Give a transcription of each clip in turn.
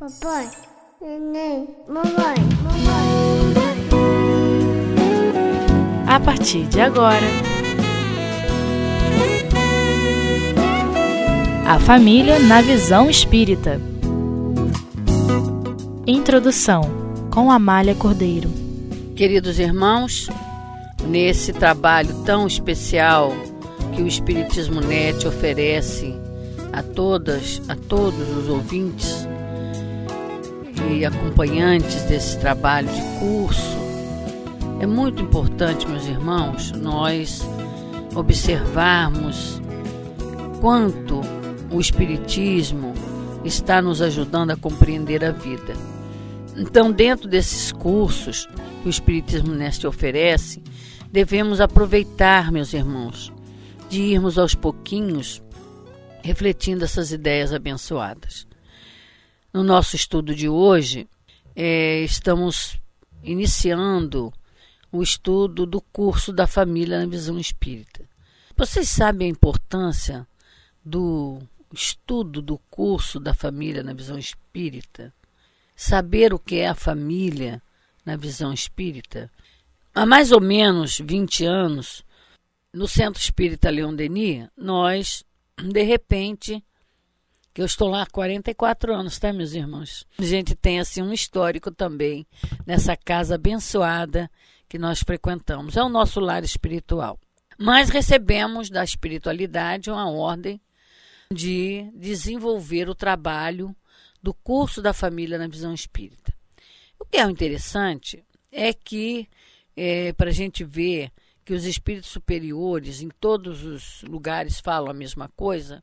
Papai, neném, mamãe, mamãe. A partir de agora, a família na visão espírita. Introdução com Amália Cordeiro. Queridos irmãos, nesse trabalho tão especial que o Espiritismo Net oferece a todas, a todos os ouvintes e acompanhantes desse trabalho de curso, é muito importante, meus irmãos, nós observarmos quanto o Espiritismo está nos ajudando a compreender a vida. Então, dentro desses cursos que o Espiritismo Neste oferece, devemos aproveitar, meus irmãos, de irmos aos pouquinhos refletindo essas ideias abençoadas. No nosso estudo de hoje, é, estamos iniciando o estudo do curso da família na visão espírita. Vocês sabem a importância do estudo do curso da família na visão espírita? Saber o que é a família na visão espírita? Há mais ou menos 20 anos, no Centro Espírita Leon Denis, nós, de repente, que eu estou lá há 44 anos, tá, meus irmãos? A gente tem assim um histórico também nessa casa abençoada que nós frequentamos. É o nosso lar espiritual. Mas recebemos da espiritualidade uma ordem de desenvolver o trabalho do curso da família na visão espírita. O que é interessante é que, é, para a gente ver que os espíritos superiores em todos os lugares falam a mesma coisa,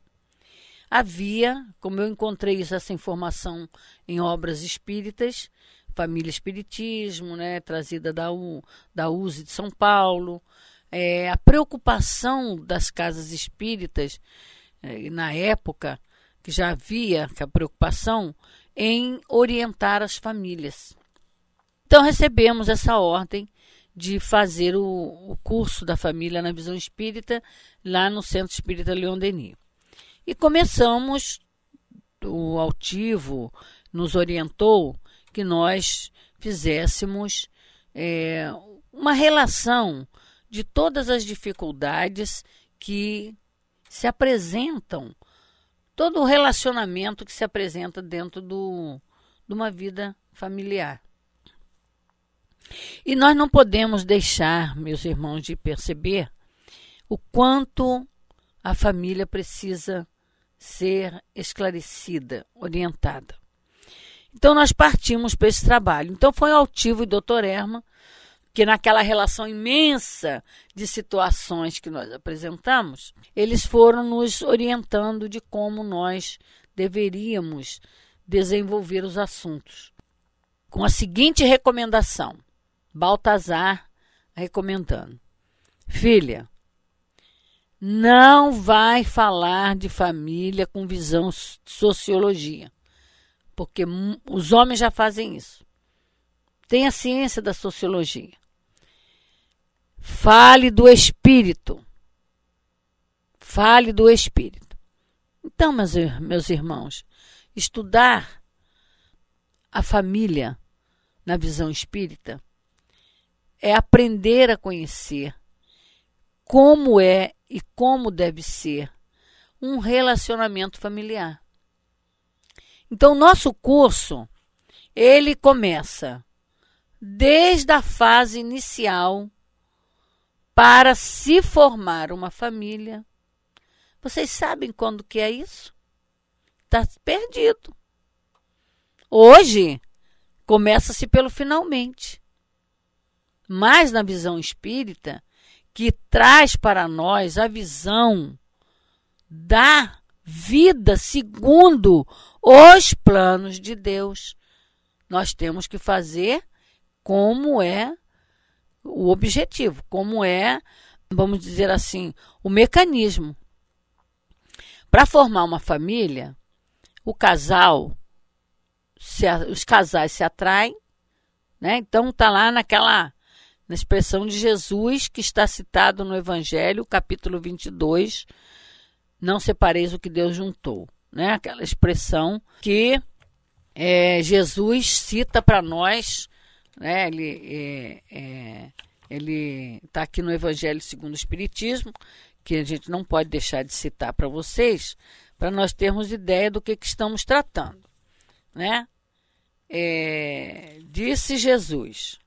havia, como eu encontrei essa informação em obras espíritas, Família Espiritismo, né, trazida da, U, da USE de São Paulo, é, a preocupação das casas espíritas, é, na época, que já havia a preocupação em orientar as famílias. Então recebemos essa ordem de fazer o, o curso da família na visão espírita lá no Centro Espírita Leon Denis. E começamos, o altivo nos orientou que nós fizéssemos é, uma relação de todas as dificuldades que se apresentam, todo o relacionamento que se apresenta dentro do, de uma vida familiar. E nós não podemos deixar, meus irmãos, de perceber o quanto a família precisa ser esclarecida, orientada. Então nós partimos para esse trabalho. Então foi Altivo e Dr. Erma que naquela relação imensa de situações que nós apresentamos, eles foram nos orientando de como nós deveríamos desenvolver os assuntos. Com a seguinte recomendação: Baltazar recomendando. Filha, não vai falar de família com visão sociologia, porque os homens já fazem isso. Tem a ciência da sociologia. Fale do espírito. Fale do espírito. Então, meus, meus irmãos, estudar a família na visão espírita é aprender a conhecer como é e como deve ser um relacionamento familiar. Então, nosso curso, ele começa desde a fase inicial para se formar uma família. Vocês sabem quando que é isso? Está perdido. Hoje, começa-se pelo finalmente. Mas na visão espírita, que traz para nós a visão da vida segundo os planos de Deus. Nós temos que fazer como é o objetivo, como é, vamos dizer assim, o mecanismo. Para formar uma família, o casal, se, os casais se atraem, né? Então tá lá naquela na expressão de Jesus que está citado no Evangelho, capítulo 22, não separeis o que Deus juntou, né? Aquela expressão que é, Jesus cita para nós, né, ele é, é, ele está aqui no Evangelho segundo o Espiritismo, que a gente não pode deixar de citar para vocês, para nós termos ideia do que, que estamos tratando, né? É, disse Jesus.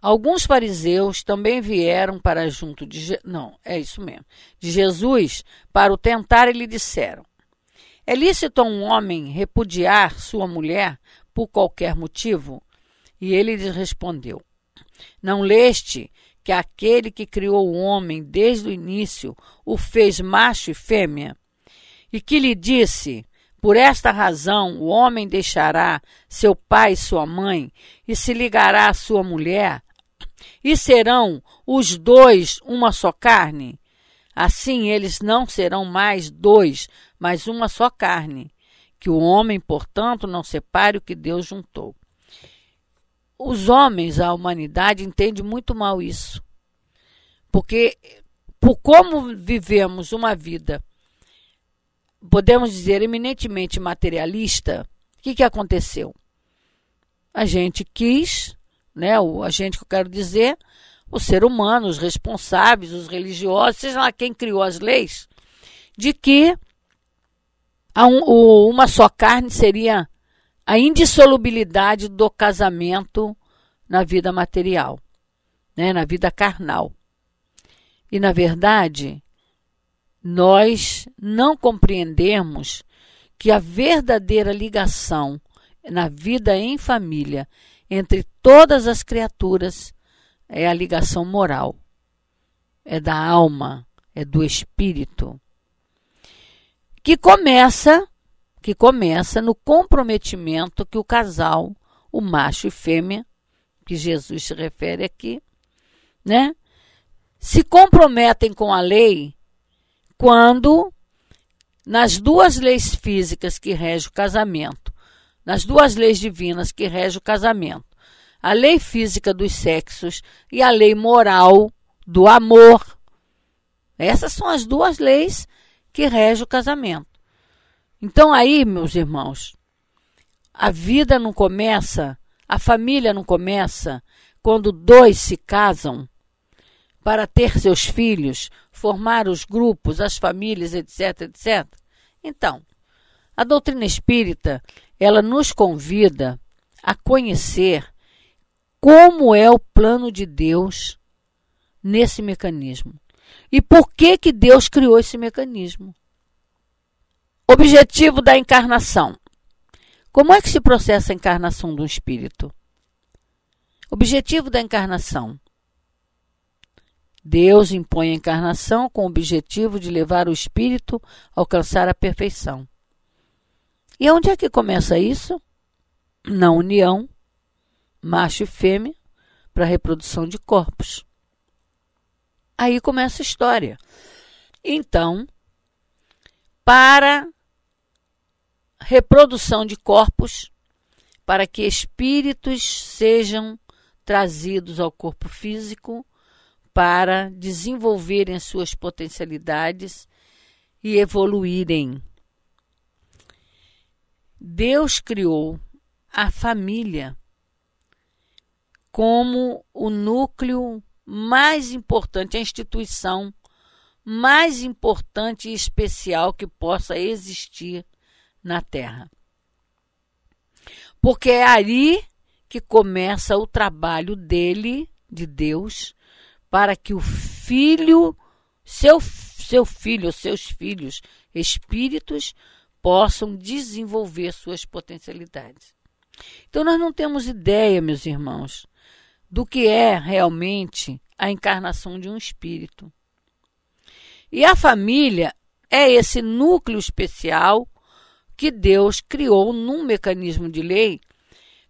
Alguns fariseus também vieram para junto de não, é isso mesmo, de Jesus para o tentar e lhe disseram: É lícito a um homem repudiar sua mulher por qualquer motivo? E ele lhes respondeu: Não leste que aquele que criou o homem desde o início o fez macho e fêmea? E que lhe disse: por esta razão, o homem deixará seu pai e sua mãe e se ligará à sua mulher, e serão os dois uma só carne. Assim eles não serão mais dois, mas uma só carne. Que o homem, portanto, não separe o que Deus juntou. Os homens, a humanidade, entende muito mal isso. Porque, por como vivemos uma vida podemos dizer, eminentemente materialista, o que, que aconteceu? A gente quis, né, o, a gente que eu quero dizer, o ser humano, os responsáveis, os religiosos, seja lá quem criou as leis, de que um, o, uma só carne seria a indissolubilidade do casamento na vida material, né, na vida carnal. E, na verdade, nós não compreendemos que a verdadeira ligação na vida em família entre todas as criaturas é a ligação moral, é da alma, é do espírito, que começa que começa no comprometimento que o casal, o macho e fêmea, que Jesus se refere aqui, né, se comprometem com a lei quando nas duas leis físicas que regem o casamento, nas duas leis divinas que regem o casamento, a lei física dos sexos e a lei moral do amor. Essas são as duas leis que regem o casamento. Então aí, meus irmãos, a vida não começa, a família não começa quando dois se casam para ter seus filhos, formar os grupos, as famílias, etc, etc. Então, a doutrina espírita, ela nos convida a conhecer como é o plano de Deus nesse mecanismo. E por que que Deus criou esse mecanismo? Objetivo da encarnação. Como é que se processa a encarnação um espírito? Objetivo da encarnação Deus impõe a encarnação com o objetivo de levar o espírito a alcançar a perfeição. E onde é que começa isso? Na união, macho e fêmea, para reprodução de corpos. Aí começa a história. Então, para reprodução de corpos, para que espíritos sejam trazidos ao corpo físico, para desenvolverem suas potencialidades e evoluírem. Deus criou a família como o núcleo mais importante, a instituição mais importante e especial que possa existir na Terra. Porque é ali que começa o trabalho dele, de Deus, para que o filho, seu, seu filho, seus filhos, espíritos, possam desenvolver suas potencialidades. Então, nós não temos ideia, meus irmãos, do que é realmente a encarnação de um espírito. E a família é esse núcleo especial que Deus criou num mecanismo de lei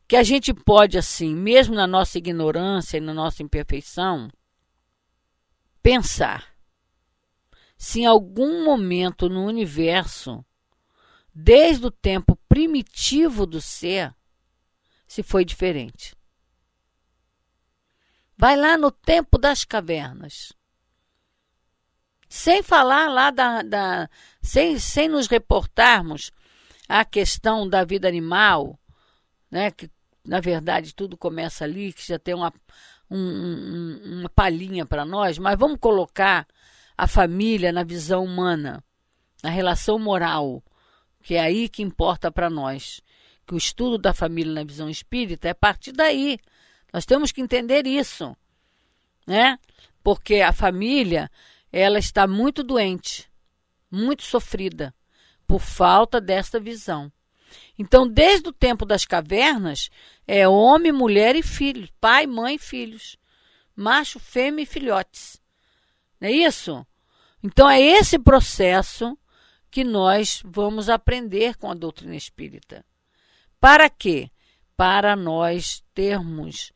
que a gente pode, assim, mesmo na nossa ignorância e na nossa imperfeição, pensar se em algum momento no universo, desde o tempo primitivo do ser, se foi diferente. Vai lá no tempo das cavernas. Sem falar lá da. da sem, sem nos reportarmos a questão da vida animal, né, que na verdade tudo começa ali, que já tem uma, um, um, uma palhinha para nós, mas vamos colocar a família na visão humana, na relação moral, que é aí que importa para nós. Que o estudo da família na visão espírita é a partir daí. Nós temos que entender isso, né? Porque a família, ela está muito doente, muito sofrida por falta desta visão. Então, desde o tempo das cavernas, é homem, mulher e filhos, pai, mãe e filhos, macho, fêmea e filhotes. Não é isso? Então, é esse processo que nós vamos aprender com a doutrina espírita. Para quê? Para nós termos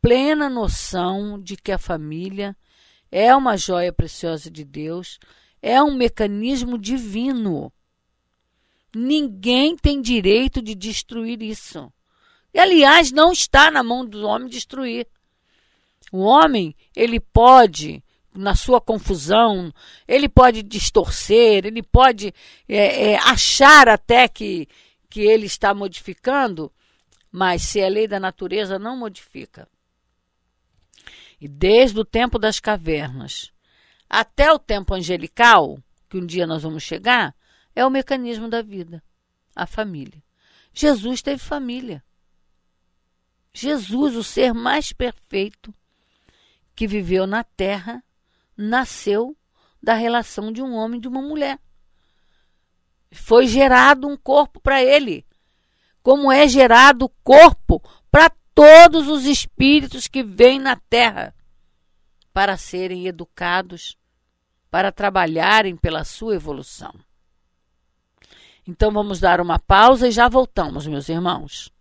plena noção de que a família é uma joia preciosa de Deus, é um mecanismo divino. Ninguém tem direito de destruir isso. E, aliás, não está na mão do homem destruir. O homem, ele pode, na sua confusão, ele pode distorcer, ele pode é, é, achar até que, que ele está modificando, mas se a lei da natureza não modifica. E desde o tempo das cavernas até o tempo angelical, que um dia nós vamos chegar, é o mecanismo da vida, a família. Jesus teve família. Jesus, o ser mais perfeito que viveu na terra, nasceu da relação de um homem e de uma mulher. Foi gerado um corpo para ele, como é gerado o corpo para todos os espíritos que vêm na terra para serem educados, para trabalharem pela sua evolução. Então vamos dar uma pausa e já voltamos, meus irmãos.